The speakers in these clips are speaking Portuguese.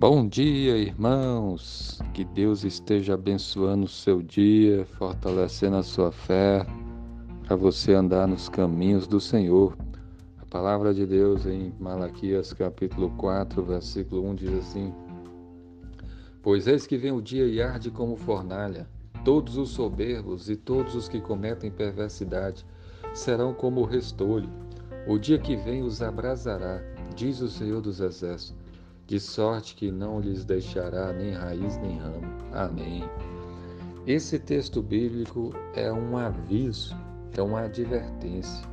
Bom dia, irmãos. Que Deus esteja abençoando o seu dia, fortalecendo a sua fé, para você andar nos caminhos do Senhor. A palavra de Deus em Malaquias capítulo 4, versículo 1 diz assim: Pois eis que vem o dia e arde como fornalha, todos os soberbos e todos os que cometem perversidade serão como o restolho. O dia que vem os abrasará, diz o Senhor dos Exércitos de sorte que não lhes deixará nem raiz nem ramo. Amém. Esse texto bíblico é um aviso, é uma advertência,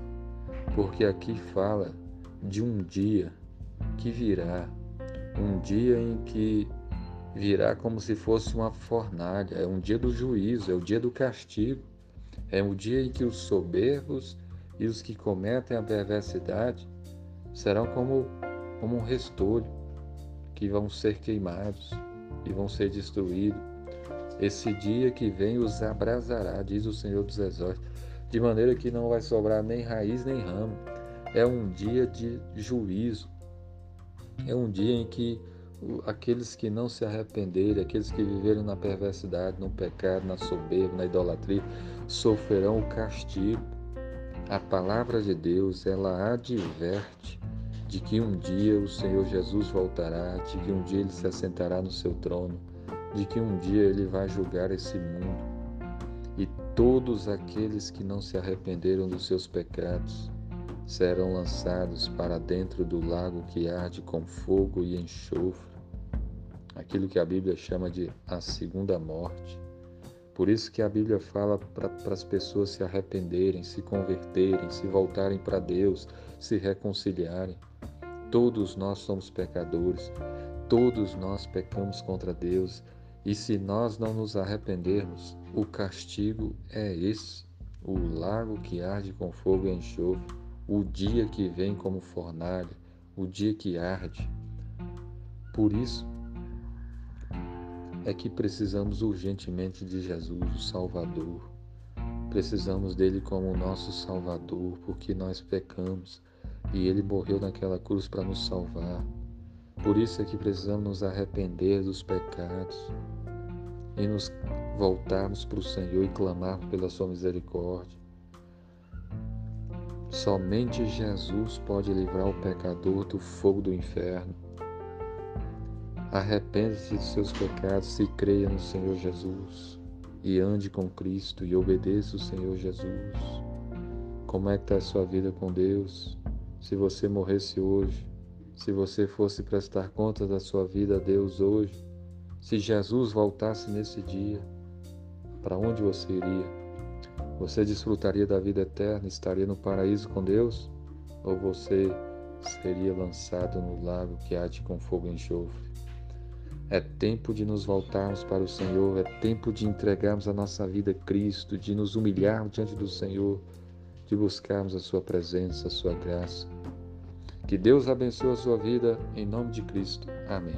porque aqui fala de um dia que virá, um dia em que virá como se fosse uma fornalha, é um dia do juízo, é o dia do castigo, é o dia em que os soberbos e os que cometem a perversidade serão como, como um restolho que vão ser queimados e vão ser destruídos. Esse dia que vem os abrasará, diz o Senhor dos Exércitos, de maneira que não vai sobrar nem raiz nem ramo. É um dia de juízo. É um dia em que aqueles que não se arrependerem, aqueles que viveram na perversidade, no pecado, na soberba, na idolatria, sofrerão o castigo. A palavra de Deus, ela adverte de que um dia o Senhor Jesus voltará, de que um dia ele se assentará no seu trono, de que um dia ele vai julgar esse mundo. E todos aqueles que não se arrependeram dos seus pecados serão lançados para dentro do lago que arde com fogo e enxofre, aquilo que a Bíblia chama de a segunda morte. Por isso que a Bíblia fala para as pessoas se arrependerem, se converterem, se voltarem para Deus, se reconciliarem. Todos nós somos pecadores, todos nós pecamos contra Deus, e se nós não nos arrependermos, o castigo é esse: o lago que arde com fogo e enxofre, o dia que vem como fornalha, o dia que arde. Por isso, é que precisamos urgentemente de Jesus, o Salvador. Precisamos dele como nosso Salvador, porque nós pecamos e ele morreu naquela cruz para nos salvar. Por isso é que precisamos nos arrepender dos pecados e nos voltarmos para o Senhor e clamarmos pela sua misericórdia. Somente Jesus pode livrar o pecador do fogo do inferno. Arrependa-se dos seus pecados e creia no Senhor Jesus. E ande com Cristo e obedeça o Senhor Jesus. Como é que está a sua vida com Deus? Se você morresse hoje, se você fosse prestar conta da sua vida a Deus hoje, se Jesus voltasse nesse dia, para onde você iria? Você desfrutaria da vida eterna, estaria no paraíso com Deus? Ou você seria lançado no lago que arde com fogo e enxofre? É tempo de nos voltarmos para o Senhor, é tempo de entregarmos a nossa vida a Cristo, de nos humilharmos diante do Senhor, de buscarmos a Sua presença, a Sua graça. Que Deus abençoe a sua vida, em nome de Cristo. Amém.